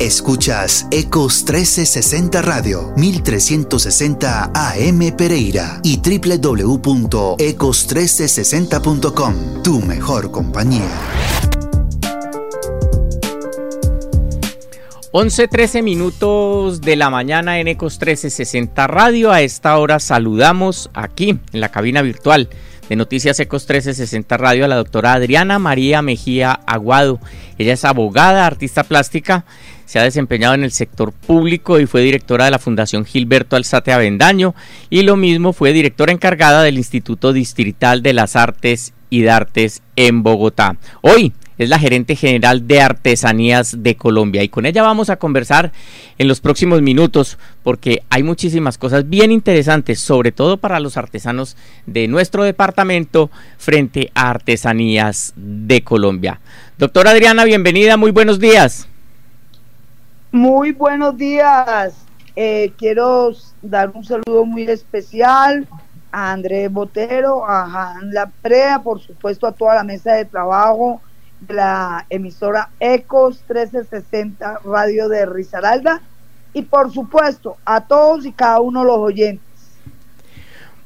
Escuchas Ecos 1360 Radio, 1360 AM Pereira y www.ecos1360.com, tu mejor compañía. 11-13 minutos de la mañana en Ecos 1360 Radio. A esta hora saludamos aquí en la cabina virtual de Noticias Ecos 1360 Radio a la doctora Adriana María Mejía Aguado. Ella es abogada, artista plástica se ha desempeñado en el sector público y fue directora de la Fundación Gilberto Alzate Avendaño y lo mismo fue directora encargada del Instituto Distrital de las Artes y de Artes en Bogotá. Hoy es la gerente general de Artesanías de Colombia y con ella vamos a conversar en los próximos minutos porque hay muchísimas cosas bien interesantes, sobre todo para los artesanos de nuestro departamento frente a Artesanías de Colombia. Doctora Adriana, bienvenida, muy buenos días. Muy buenos días. Eh, quiero dar un saludo muy especial a Andrés Botero, a Jan Laprea, por supuesto a toda la mesa de trabajo de la emisora Ecos 1360 Radio de Risaralda y por supuesto a todos y cada uno de los oyentes.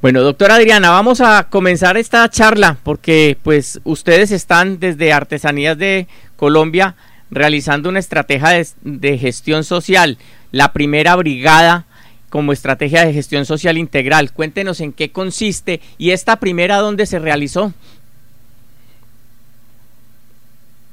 Bueno, doctora Adriana, vamos a comenzar esta charla porque pues ustedes están desde Artesanías de Colombia realizando una estrategia de, gestión social, la primera brigada como estrategia de gestión social integral. Cuéntenos en qué consiste y esta primera dónde se realizó.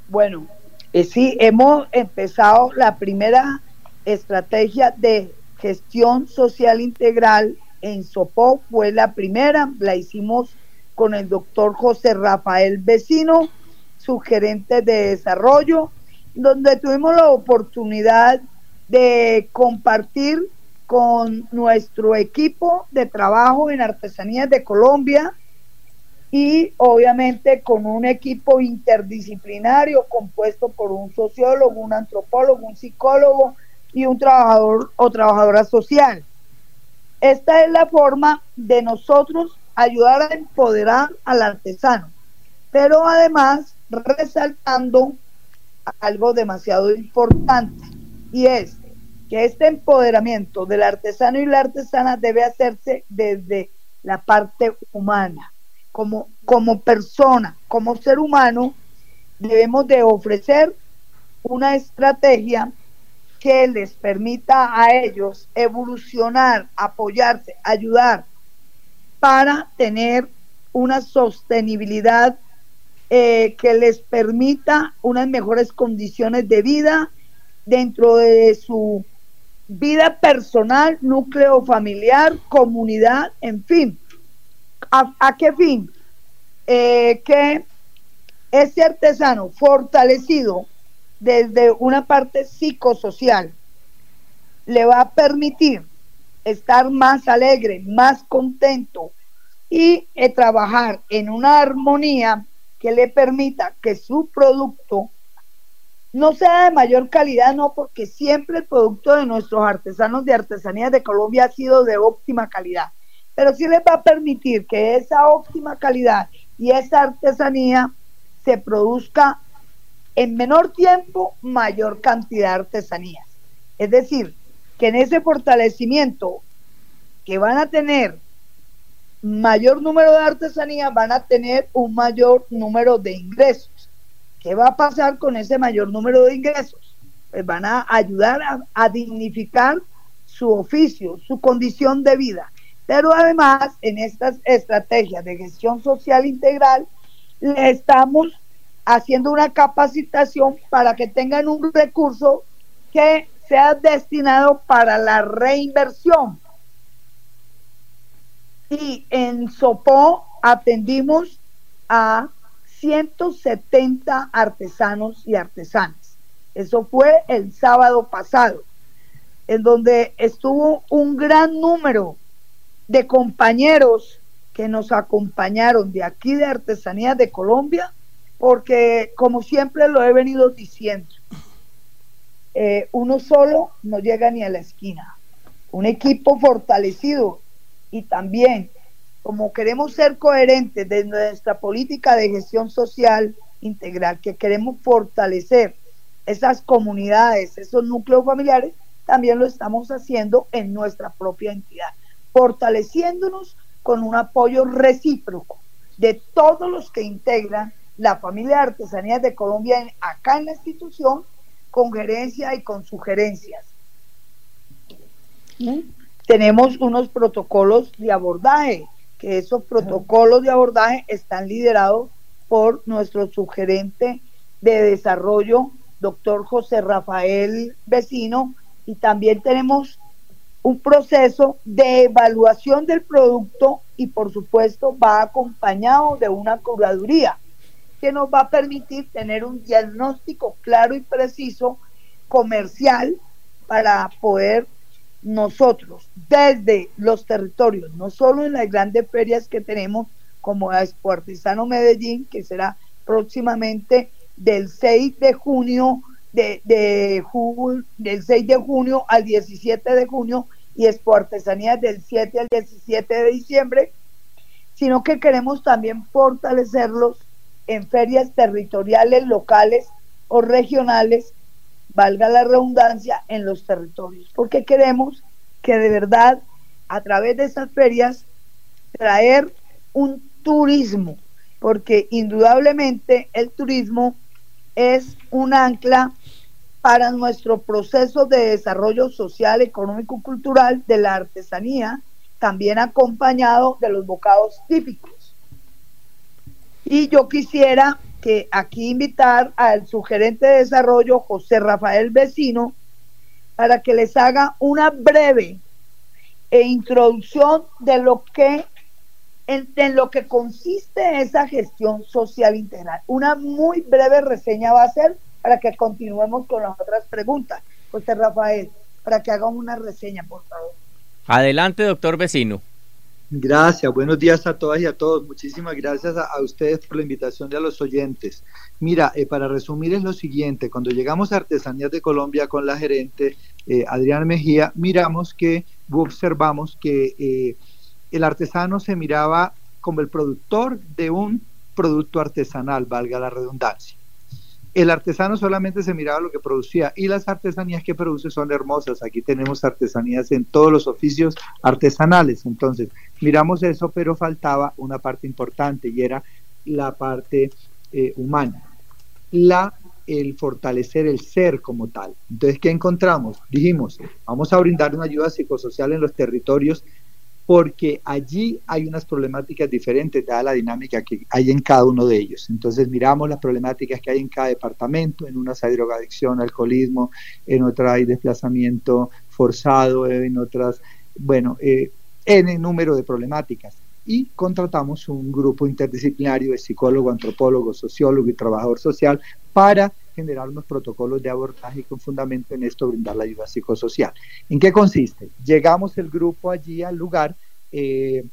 Bueno, eh, sí, hemos empezado la primera estrategia de gestión social integral en Sopó, fue la primera, la hicimos con el doctor José Rafael Vecino, su gerente de desarrollo, donde tuvimos la oportunidad de compartir con nuestro equipo de trabajo en Artesanías de Colombia y obviamente con un equipo interdisciplinario compuesto por un sociólogo, un antropólogo, un psicólogo y un trabajador o trabajadora social. Esta es la forma de nosotros ayudar a empoderar al artesano, pero además resaltando algo demasiado importante y es que este empoderamiento del artesano y la artesana debe hacerse desde la parte humana. Como, como persona, como ser humano, debemos de ofrecer una estrategia que les permita a ellos evolucionar, apoyarse, ayudar para tener una sostenibilidad eh, que les permita unas mejores condiciones de vida dentro de su vida personal, núcleo familiar, comunidad, en fin. ¿A, qué fin? Eh, que ese artesano fortalecido desde una parte psicosocial le va a permitir estar más alegre, más contento y eh, trabajar en una armonía que le permita que su producto no sea de mayor calidad, no, porque siempre el producto de nuestros artesanos de artesanías de Colombia ha sido de óptima calidad, pero sí les va a permitir que esa óptima calidad y esa artesanía se produzca en menor tiempo mayor cantidad de artesanías. Es decir, que en ese fortalecimiento que van a tener mayor número de artesanías van a tener un mayor número de ingresos. ¿Qué va a pasar con ese mayor número de ingresos? Pues van a ayudar a, dignificar su oficio, su condición de vida. Pero además, en estas estrategias de gestión social integral, le estamos haciendo una capacitación para que tengan un recurso que sea destinado para la reinversión, y en Sopó atendimos a 170 artesanos y artesanas. Eso fue el sábado pasado, en donde estuvo un gran número de compañeros que nos acompañaron de aquí de Artesanías de Colombia, porque como siempre lo he venido diciendo, eh, uno solo no llega ni a la esquina. Un equipo fortalecido y también como queremos ser coherentes de nuestra política de gestión social integral, que queremos fortalecer esas comunidades, esos núcleos familiares, también lo estamos haciendo en nuestra propia entidad, fortaleciéndonos con un apoyo recíproco de todos los que integran la familia de artesanías de Colombia acá en la institución, con gerencia y con sugerencias. Tenemos unos protocolos de abordaje, que esos protocolos de abordaje están liderados por nuestro sugerente de desarrollo, doctor José Rafael Vecino, y también tenemos un proceso de evaluación del producto y por supuesto va acompañado de una curaduría que nos va a permitir tener un diagnóstico claro y preciso comercial para poder nosotros desde los territorios, no solo en las grandes ferias que tenemos como Expo Artesano Medellín, que será próximamente del 6 de junio de, de del 6 de junio al 17 de junio y Expo Artesanías del 7 al 17 de diciembre, sino que queremos también fortalecerlos en ferias territoriales, locales o regionales, valga la redundancia, en los territorios, porque queremos que de verdad a través de esas ferias traer un turismo, porque indudablemente el turismo es un ancla para nuestro proceso de desarrollo social, económico cultural de la artesanía, también acompañado de los bocados típicos. Y yo quisiera que aquí invitar al sugerente de desarrollo, José Rafael Vecino, para que les haga una breve e introducción de lo que en, lo que consiste esa gestión social integral. Una muy breve reseña va a ser para que continuemos con las otras preguntas. José Rafael, para que haga una reseña, por favor. Adelante, doctor vecino. Gracias, buenos días a todas y a todos. Muchísimas gracias a, ustedes por la invitación y a los oyentes. Mira, eh, para resumir es lo siguiente, cuando llegamos a Artesanías de Colombia con la gerente eh, Adriana Mejía, miramos que, observamos que eh, el artesano se miraba como el productor de un producto artesanal, valga la redundancia. El artesano solamente se miraba lo que producía y las artesanías que produce son hermosas. Aquí tenemos artesanías en todos los oficios artesanales. Entonces, miramos eso, pero faltaba una parte importante y era la parte eh, humana. La el fortalecer el ser como tal. Entonces, ¿qué encontramos? Dijimos, vamos a brindar una ayuda psicosocial en los territorios porque allí hay unas problemáticas diferentes dada la dinámica que hay en cada uno de ellos. Entonces miramos las problemáticas que hay en cada departamento, en unas hay drogadicción, alcoholismo, en otras hay desplazamiento forzado, en otras, bueno, eh, en el número de problemáticas. Y contratamos un grupo interdisciplinario de psicólogo, antropólogo, sociólogo y trabajador social para generar unos protocolos de abordaje y con fundamento en esto brindar la ayuda psicosocial. ¿En qué consiste? Llegamos el grupo allí al lugar, eh,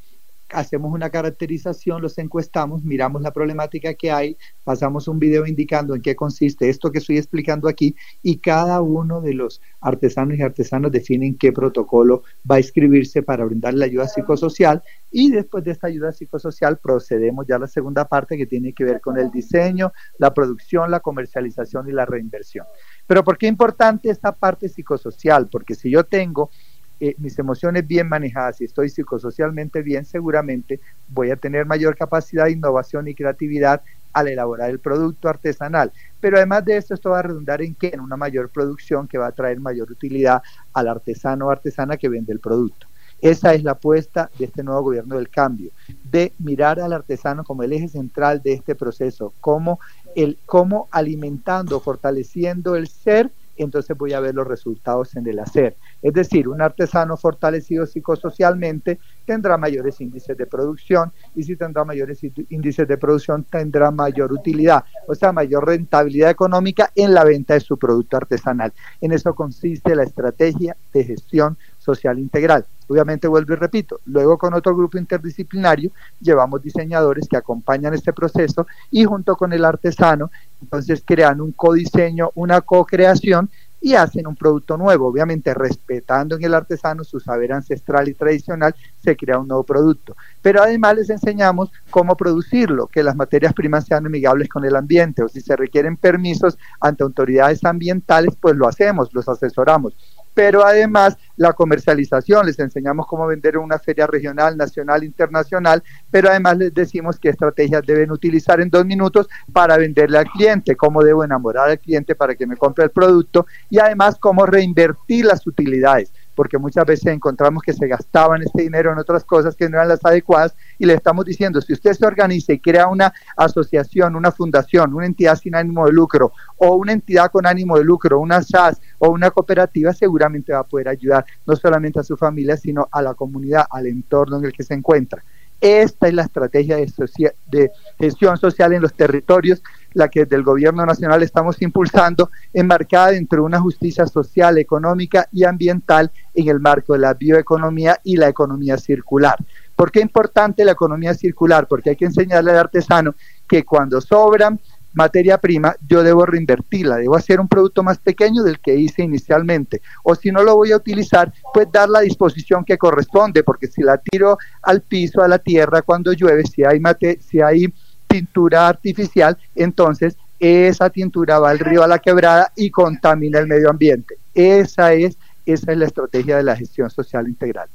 hacemos una caracterización, los encuestamos, miramos la problemática que hay, pasamos un video indicando en qué consiste esto que estoy explicando aquí y cada uno de los artesanos y artesanas definen qué protocolo va a inscribirse para brindar la ayuda psicosocial y después de esta ayuda psicosocial procedemos ya a la segunda parte que tiene que ver con el diseño, la producción, la comercialización y la reinversión. Pero ¿por qué es importante esta parte psicosocial? Porque si yo tengo eh, mis emociones bien manejadas y estoy psicosocialmente bien, seguramente voy a tener mayor capacidad de innovación y creatividad al elaborar el producto artesanal. Pero además de esto, esto va a redundar en que en una mayor producción que va a traer mayor utilidad al artesano o artesana que vende el producto. Esa es la apuesta de este nuevo gobierno del cambio, de mirar al artesano como el eje central de este proceso, como, el, como alimentando, fortaleciendo el ser entonces voy a ver los resultados en el hacer. Es decir, un artesano fortalecido psicosocialmente tendrá mayores índices de producción y si tendrá mayores índices de producción tendrá mayor utilidad, o sea, mayor rentabilidad económica en la venta de su producto artesanal. En eso consiste la estrategia de gestión social integral. Obviamente vuelvo y repito, luego con otro grupo interdisciplinario llevamos diseñadores que acompañan este proceso y junto con el artesano, entonces crean un codiseño, una co-creación y hacen un producto nuevo. Obviamente, respetando en el artesano su saber ancestral y tradicional, se crea un nuevo producto. Pero además les enseñamos cómo producirlo, que las materias primas sean amigables con el ambiente, o si se requieren permisos ante autoridades ambientales, pues lo hacemos, los asesoramos pero además la comercialización, les enseñamos cómo vender en una feria regional, nacional, internacional, pero además les decimos qué estrategias deben utilizar en dos minutos para venderle al cliente, cómo debo enamorar al cliente para que me compre el producto y además cómo reinvertir las utilidades porque muchas veces encontramos que se gastaban este dinero en otras cosas que no eran las adecuadas y le estamos diciendo, si usted se organiza y crea una asociación, una fundación, una entidad sin ánimo de lucro o una entidad con ánimo de lucro, una SAS o una cooperativa, seguramente va a poder ayudar no solamente a su familia, sino a la comunidad, al entorno en el que se encuentra. Esta es la estrategia de, gestión social en los territorios, la que desde el gobierno nacional estamos impulsando, enmarcada dentro de una justicia social, económica y ambiental en el marco de la bioeconomía y la economía circular. ¿Por qué es importante la economía circular? Porque hay que enseñarle al artesano que cuando sobran materia prima, yo debo reinvertirla, debo hacer un producto más pequeño del que hice inicialmente. O si no lo voy a utilizar, pues dar la disposición que corresponde, porque si la tiro al piso, a la tierra, cuando llueve, si hay, mate, si hay pintura artificial, entonces esa tintura va al río, a la quebrada y contamina el medio ambiente. Esa es, esa es la estrategia de la gestión social integral.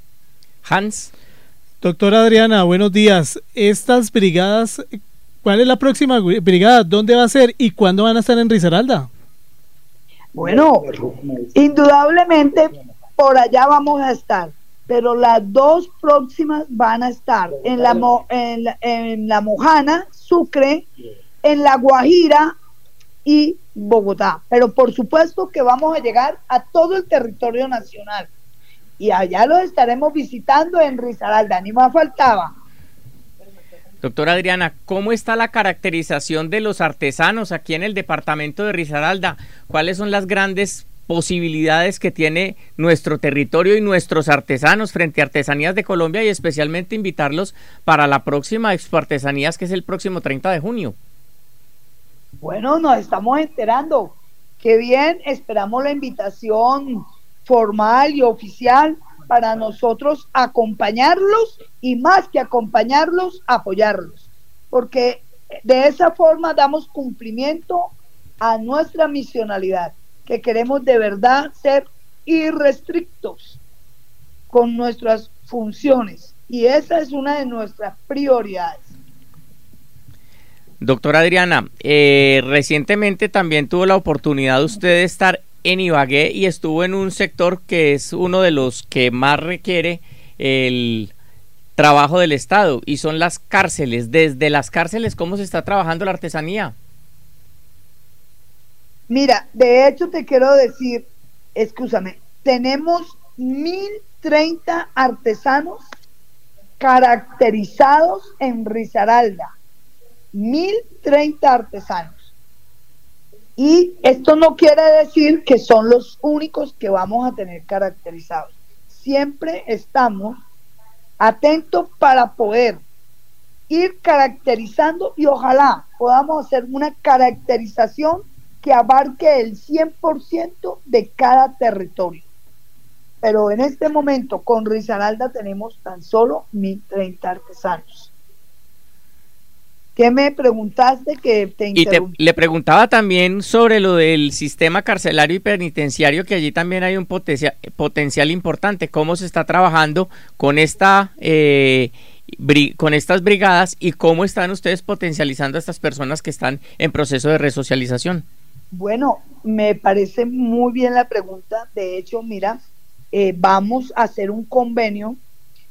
Hans. Doctora Adriana, buenos días. Estas brigadas ¿Cuál es la próxima brigada? ¿Dónde va a ser? ¿Y cuándo van a estar en Risaralda? Bueno, indudablemente por allá vamos a estar, pero las dos próximas van a estar en la, en en la Mojana, Sucre, en La Guajira y Bogotá. Pero por supuesto que vamos a llegar a todo el territorio nacional. Y allá los estaremos visitando en Risaralda, ni más faltaba. Doctora Adriana, ¿cómo está la caracterización de los artesanos aquí en el departamento de Risaralda? ¿Cuáles son las grandes posibilidades que tiene nuestro territorio y nuestros artesanos frente a Artesanías de Colombia y especialmente invitarlos para la próxima Expo Artesanías que es el próximo 30 de junio? Bueno, nos estamos enterando. Qué bien, esperamos la invitación formal y oficial para nosotros acompañarlos y más que acompañarlos, apoyarlos, porque de esa forma damos cumplimiento a nuestra misionalidad, que queremos de verdad ser irrestrictos con nuestras funciones y esa es una de nuestras prioridades. Doctora Adriana, eh, recientemente también tuvo la oportunidad usted de estar en Ibagué y estuvo en un sector que es uno de los que más requiere el trabajo del Estado y son las cárceles. Desde las cárceles, ¿cómo se está trabajando la artesanía? Mira, de hecho te quiero decir, escúchame, tenemos 1030 artesanos caracterizados en Risaralda. 1030 artesanos. Y esto no quiere decir que son los únicos que vamos a tener caracterizados. Siempre estamos atentos para poder ir caracterizando y ojalá podamos hacer una caracterización que abarque el 100% de cada territorio. Pero en este momento con Risaralda tenemos tan solo 1.030 artesanos. ¿Qué me preguntaste que te Y le preguntaba también sobre lo del sistema carcelario y penitenciario, que allí también hay un potencial, potencial importante. ¿Cómo se está trabajando con, esta, eh, con estas brigadas y cómo están ustedes potencializando a estas personas que están en proceso de resocialización? Bueno, me parece muy bien la pregunta. De hecho, mira, eh, vamos a hacer un convenio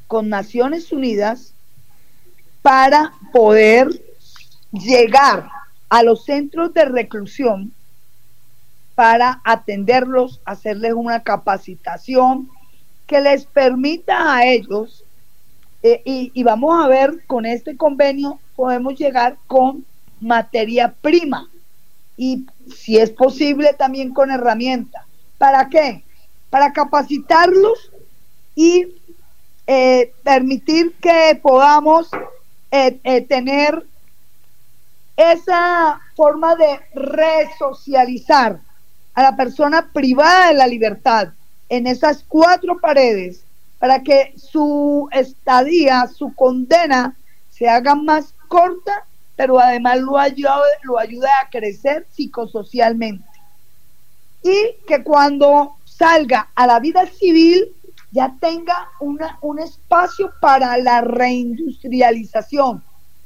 con Naciones Unidas para poder llegar a los centros de reclusión para atenderlos, hacerles una capacitación que les permita a ellos, eh, y, vamos a ver con este convenio, podemos llegar con materia prima y si es posible también con herramientas. ¿Para qué? Para capacitarlos y eh, permitir que podamos eh, tener esa forma de resocializar a la persona privada de la libertad en esas cuatro paredes para que su estadía, su condena se haga más corta, pero además lo ayude, lo ayude a crecer psicosocialmente. Y que cuando salga a la vida civil ya tenga una, un espacio para la reindustrialización.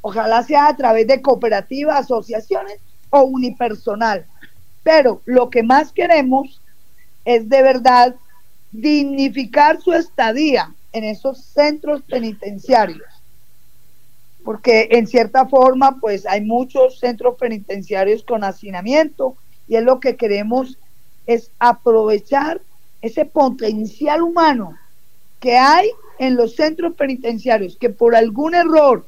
Ojalá sea a través de cooperativas, asociaciones o unipersonal. Pero lo que más queremos es de verdad dignificar su estadía en esos centros penitenciarios. Porque en cierta forma, pues hay muchos centros penitenciarios con hacinamiento y es lo que queremos es aprovechar ese potencial humano que hay en los centros penitenciarios, que por algún error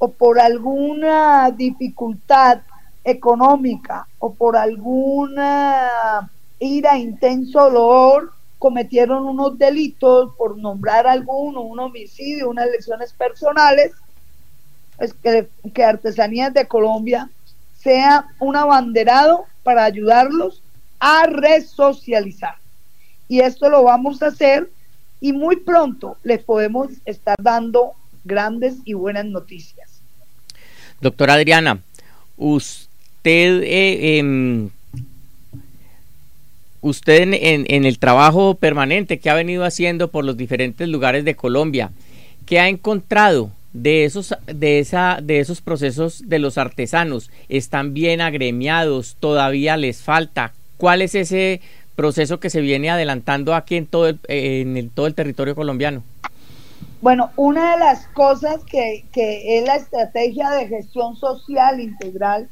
o por alguna dificultad económica o por alguna ira, intenso dolor, cometieron unos delitos, por nombrar alguno, un homicidio, unas lesiones personales, pues que, que Artesanías de Colombia sea un abanderado para ayudarlos a resocializar. Y esto lo vamos a hacer y muy pronto les podemos estar dando grandes y buenas noticias. Doctora Adriana, usted, eh, em, usted en, el trabajo permanente que ha venido haciendo por los diferentes lugares de Colombia, ¿qué ha encontrado de esos, de esa, de esos procesos de los artesanos? ¿Están bien agremiados? ¿Todavía les falta? ¿Cuál es ese proceso que se viene adelantando aquí en todo en todo el territorio colombiano? Bueno, una de las cosas que, que es la estrategia de gestión social integral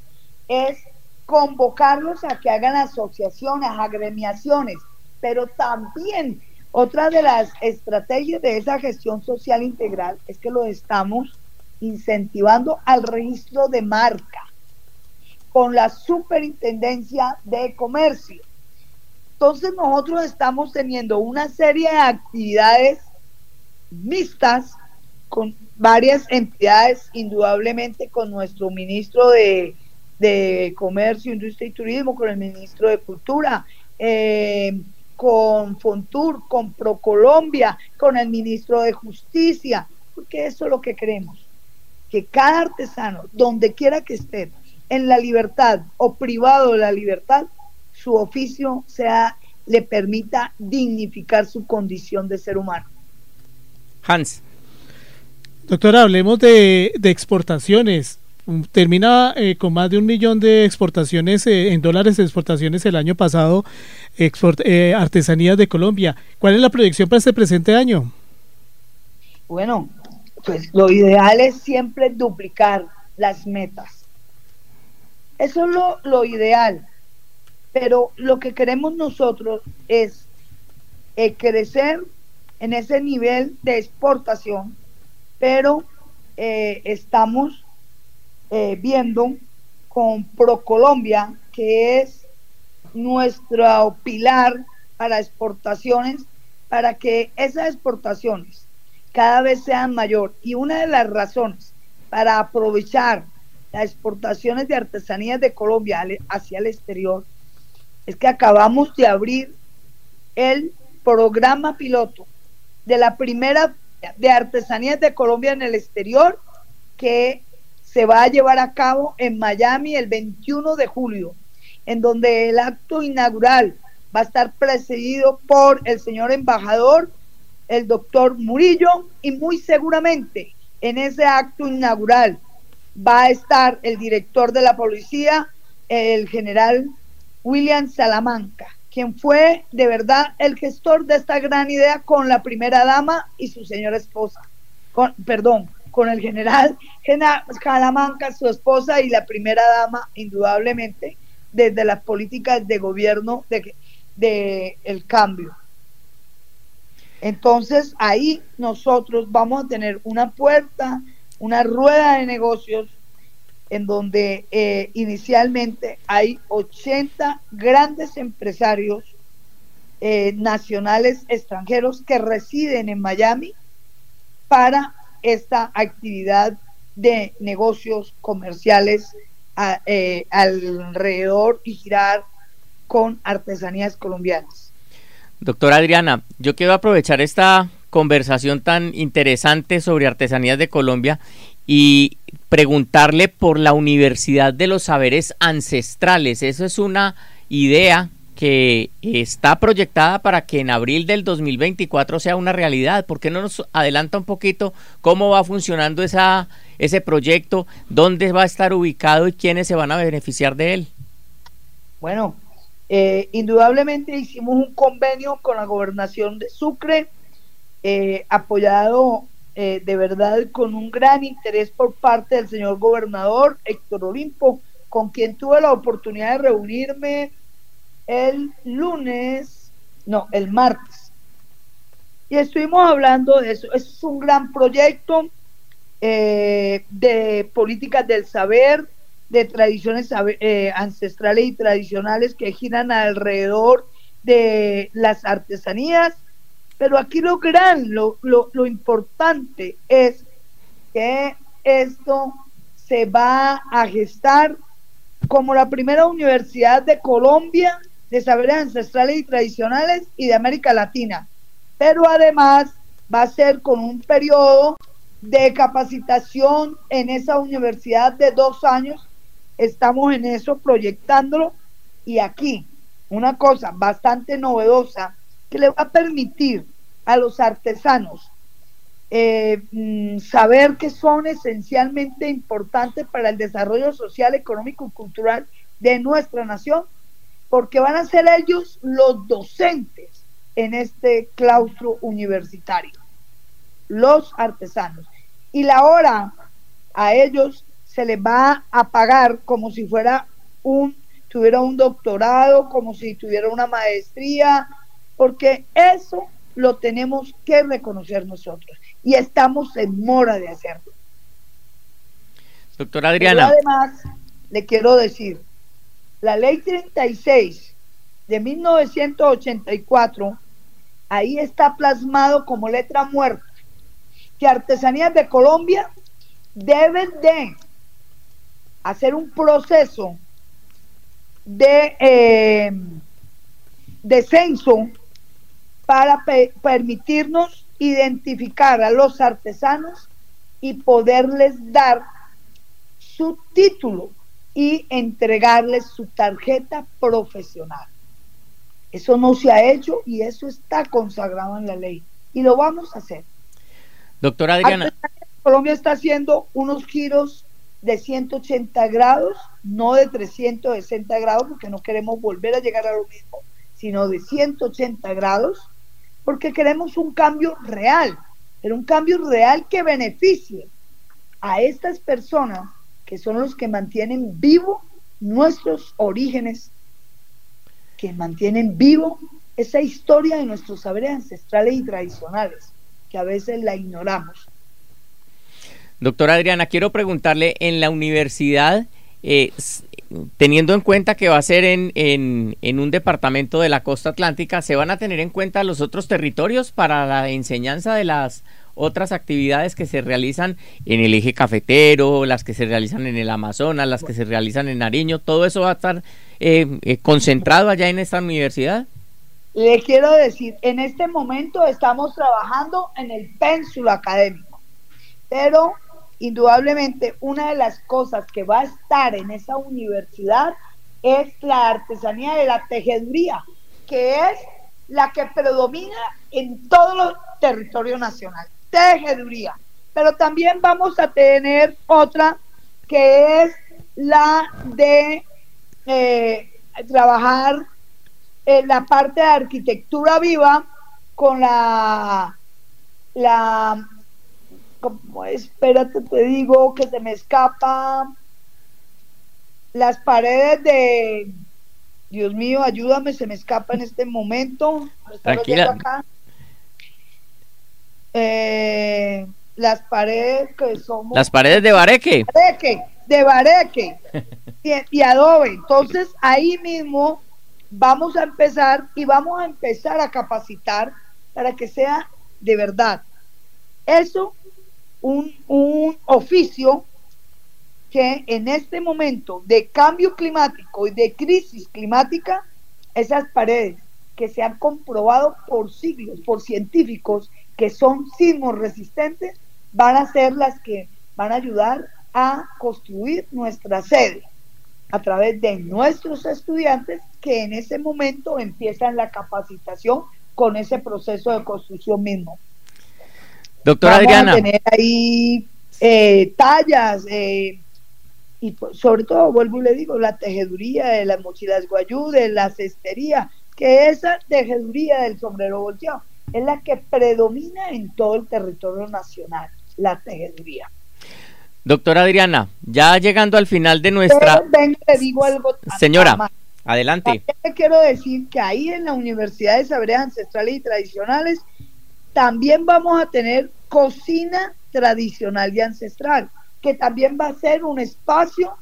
es convocarlos a que hagan asociaciones, agremiaciones, pero también otra de las estrategias de esa gestión social integral es que lo estamos incentivando al registro de marca con la superintendencia de comercio. Entonces nosotros estamos teniendo una serie de actividades mixtas con varias entidades, indudablemente con nuestro ministro de, Comercio, Industria y Turismo, con el ministro de Cultura, eh, con Fontur, con Procolombia, con el ministro de Justicia, porque eso es lo que queremos, que cada artesano, donde quiera que esté, en la libertad o privado de la libertad, su oficio sea le permita dignificar su condición de ser humano. Hans. Doctora, hablemos de, exportaciones. Termina eh, con más de un millón de exportaciones eh, en dólares de exportaciones el año pasado, export, eh, artesanías de Colombia. ¿Cuál es la proyección para este presente año? Bueno, pues lo ideal es siempre duplicar las metas. Eso es lo, lo ideal pero lo que queremos nosotros es eh, crecer en ese nivel de exportación, pero eh, estamos eh, viendo con ProColombia, que es nuestro pilar para exportaciones, para que esas exportaciones cada vez sean mayor. Y una de las razones para aprovechar las exportaciones de artesanías de Colombia hacia el exterior es que acabamos de abrir el programa piloto de la primera de artesanías de Colombia en el exterior que se va a llevar a cabo en Miami el 21 de julio, en donde el acto inaugural va a estar presidido por el señor embajador, el doctor Murillo, y muy seguramente en ese acto inaugural va a estar el director de la policía, el general William Salamanca, quien fue de verdad el gestor de esta gran idea con la primera dama y su señora esposa. Con, perdón, con el general, Salamanca, su esposa y la primera dama, indudablemente, desde las políticas de gobierno de, de cambio. Entonces ahí nosotros vamos a tener una puerta, una rueda de negocios en donde eh, inicialmente hay 80 grandes empresarios eh, nacionales extranjeros que residen en Miami para esta actividad de negocios comerciales eh, alrededor y girar con artesanías colombianas. Doctora Adriana, yo quiero aprovechar esta conversación tan interesante sobre artesanías de Colombia y preguntarle por la Universidad de los Saberes Ancestrales. Eso es una idea que está proyectada para que en abril del 2024 sea una realidad. ¿Por qué no nos adelanta un poquito cómo va funcionando esa, ese proyecto, dónde va a estar ubicado y quiénes se van a beneficiar de él? Bueno, eh, indudablemente hicimos un convenio con la gobernación de Sucre, eh, apoyado eh, de verdad con un gran interés por parte del señor gobernador Héctor Olimpo, con quien tuve la oportunidad de reunirme el lunes, no, el martes. Y estuvimos hablando de eso. Es un gran proyecto de políticas del saber, de tradiciones eh, ancestrales y tradicionales que giran alrededor de las artesanías, pero aquí lo gran, lo, lo, importante es que esto se va a gestar como la primera universidad de Colombia de saberes ancestrales y tradicionales y de América Latina, pero además va a ser con un periodo de capacitación en esa universidad de dos años. Estamos en eso proyectándolo. Y aquí una cosa bastante novedosa que le va a permitir a los artesanos eh, mm, saber que son esencialmente importantes para el desarrollo social, económico y cultural de nuestra nación, porque van a ser ellos los docentes en este claustro universitario, los artesanos. Y la hora a ellos se les va a pagar como si fuera un, tuviera un doctorado, como si tuviera una maestría, porque eso lo tenemos que reconocer nosotros y estamos en mora de hacerlo. Doctora Adriana. además, le quiero decir, la ley 36 de 1984, ahí está plasmado como letra muerta, que Artesanías de Colombia deben de hacer un proceso de eh, descenso para permitirnos identificar a los artesanos y poderles dar su título y entregarles su tarjeta profesional. Eso no se ha hecho y eso está consagrado en la ley y lo vamos a hacer. Doctora Adriana. Colombia está haciendo unos giros de 180 grados, no de 360 grados, porque no queremos volver a llegar a lo mismo, sino de 180 grados, porque queremos un cambio real, pero un cambio real que beneficie a estas personas que son los que mantienen vivo nuestros orígenes, que mantienen vivo esa historia de nuestros saberes ancestrales y tradicionales, que a veces la ignoramos. Doctora Adriana, quiero preguntarle, en la universidad, eh, teniendo en cuenta que va a ser en, en, un departamento de la costa atlántica, ¿se van a tener en cuenta los otros territorios para la enseñanza de las otras actividades que se realizan en el eje cafetero, las que se realizan en el Amazonas, las que se realizan en Nariño? ¿Todo eso va a estar eh, eh, concentrado allá en esta universidad? Le quiero decir, en este momento estamos trabajando en el pénsulo académico, pero indudablemente una de las cosas que va a estar en esa universidad es la artesanía de la tejeduría, que es la que predomina en todo el territorio nacional. Tejeduría. Pero también vamos a tener otra que es la de eh, trabajar en la parte de arquitectura viva con la, la como espérate, te digo que se me escapa las paredes de Dios mío, ayúdame, se me escapa en este momento. Tranquila. Eh, las paredes que somos. Las paredes de Bareque. de Bareque. y, y Adobe. Entonces, ahí mismo vamos a empezar y vamos a empezar a capacitar para que sea de verdad. Eso un, un oficio que en este momento de cambio climático y de crisis climática esas paredes que se han comprobado por siglos, por científicos, que son sismos resistentes, van a ser las que van a ayudar a construir nuestra sede a través de nuestros estudiantes que en ese momento empiezan la capacitación con ese proceso de construcción mismo. Doctora Adriana. A tener ahí eh, tallas eh, y sobre todo, vuelvo y le digo, la tejeduría de las mochilas guayú, de la cestería, que esa tejeduría del sombrero volteado es la que predomina en todo el territorio nacional, la tejeduría. Doctora Adriana, ya llegando al final de nuestra... digo algo Señora, adelante. quiero decir que ahí en la Universidad de Saberes Ancestrales y Tradicionales también vamos a tener cocina tradicional y ancestral, que también va a ser un espacio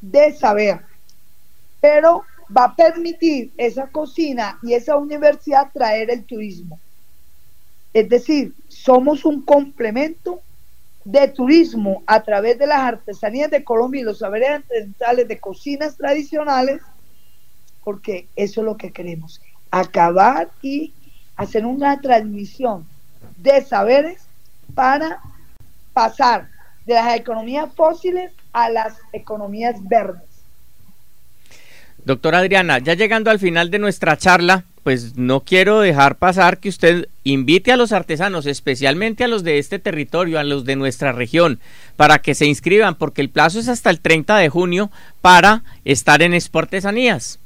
de saber, pero va a permitir esa cocina y esa universidad traer el turismo. Es decir, somos un complemento de turismo a través de las artesanías de Colombia y los saberes ancestrales de cocinas tradicionales, porque eso es lo que queremos, acabar y hacer una transmisión de saberes para pasar de las economías fósiles a las economías verdes. Doctora Adriana, ya llegando al final de nuestra charla, pues no quiero dejar pasar que usted invite a los artesanos, especialmente a los de este territorio, a los de nuestra región, para que se inscriban, porque el plazo es hasta el 30 de junio para estar en Expo Artesanías.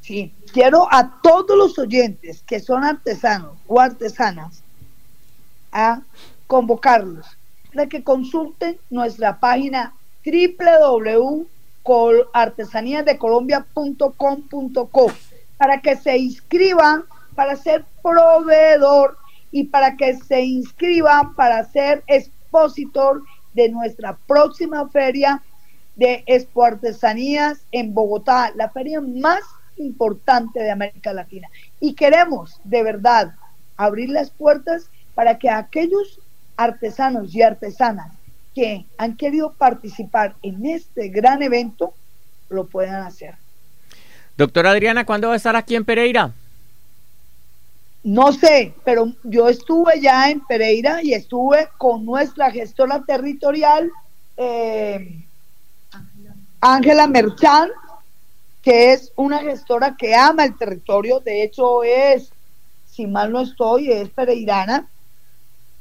Sí, quiero a todos los oyentes que son artesanos o artesanas a convocarlos para que consulten nuestra página www.artesaníasdecolombia.com.co para que se inscriban para ser proveedor y para que se inscriban para ser expositor de nuestra próxima feria de Expo Artesanías en Bogotá, la feria más importante de América Latina. Y queremos de verdad abrir las puertas para que aquellos artesanos y artesanas que han querido participar en este gran evento lo puedan hacer. Doctora Adriana, ¿cuándo va a estar aquí en Pereira? No sé, pero yo estuve ya en Pereira y estuve con nuestra gestora territorial, eh, Ángela Merchán, que es una gestora que ama el territorio, de hecho es, si mal no estoy, es pereirana,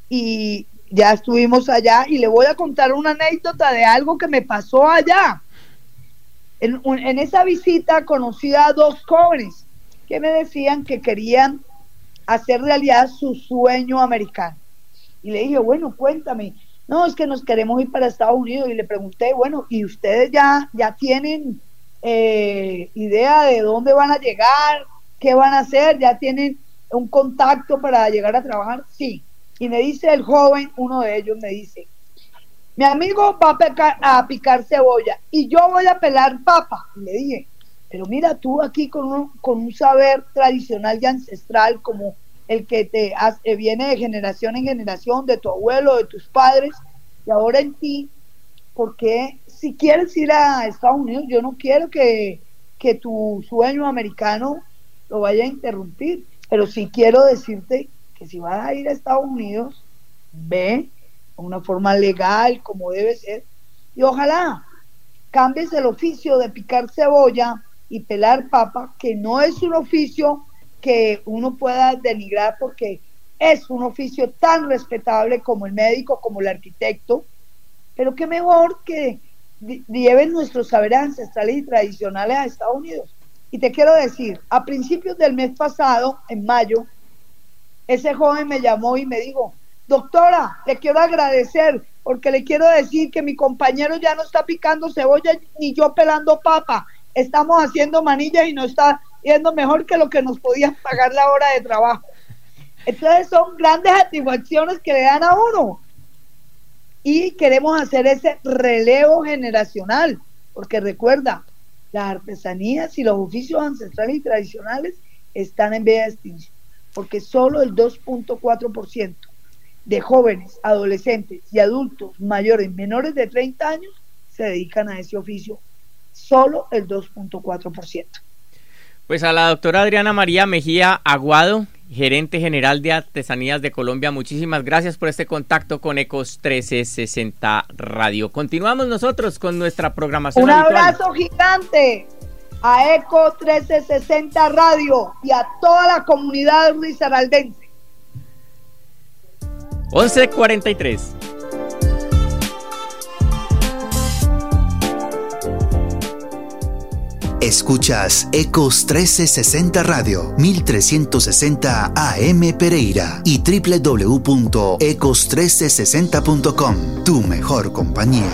y ya estuvimos allá y le voy a contar una anécdota de algo que me pasó allá. En, esa visita conocí a dos jóvenes que me decían que querían hacer realidad su sueño americano. Y le dije, bueno, cuéntame. No, es que nos queremos ir para Estados Unidos. Y le pregunté, bueno, ¿y ustedes ya, ya tienen eh, idea de dónde van a llegar? ¿Qué van a hacer? ¿Ya tienen un contacto para llegar a trabajar? Sí. Y me dice el joven, uno de ellos me dice, mi amigo va a, picar cebolla y yo voy a pelar papa. le dije, pero mira tú aquí con un, con un saber tradicional y ancestral como el que te eh, viene de generación en generación, de tu abuelo, de tus padres, y ahora en ti, porque si quieres ir a Estados Unidos, yo no quiero que, que tu sueño americano lo vaya a interrumpir, pero sí quiero decirte que si vas a ir a Estados Unidos, ve una forma legal, como debe ser, y ojalá cambies el oficio de picar cebolla y pelar papa, que no es un oficio que uno pueda denigrar porque es un oficio tan respetable como el médico, como el arquitecto, pero qué mejor que lleven nuestros saberes ancestrales y tradicionales a Estados Unidos. Y te quiero decir, a principios del mes pasado, en mayo, ese joven me llamó y me dijo, Doctora, le quiero agradecer porque le quiero decir que mi compañero ya no está picando cebolla ni yo pelando papa. Estamos haciendo manillas y nos está yendo mejor que lo que nos podían pagar la hora de trabajo. Entonces son grandes satisfacciones que le dan a uno. Y queremos hacer ese relevo generacional, porque recuerda, las artesanías y los oficios ancestrales y tradicionales están en vía de extinción, porque solo el 2.4% de jóvenes, adolescentes y adultos mayores, menores de 30 años, se dedican a ese oficio, solo el 2.4%. Pues a la doctora Adriana María Mejía Aguado, gerente general de Artesanías de Colombia, muchísimas gracias por este contacto con Ecos 1360 Radio. Continuamos nosotros con nuestra programación. Un abrazo gigante a Eco 1360 Radio y a toda la comunidad risaraldense. 1143. Escuchas Ecos 1360 Radio, 1360 AM Pereira y www.ecos1360.com, tu mejor compañía.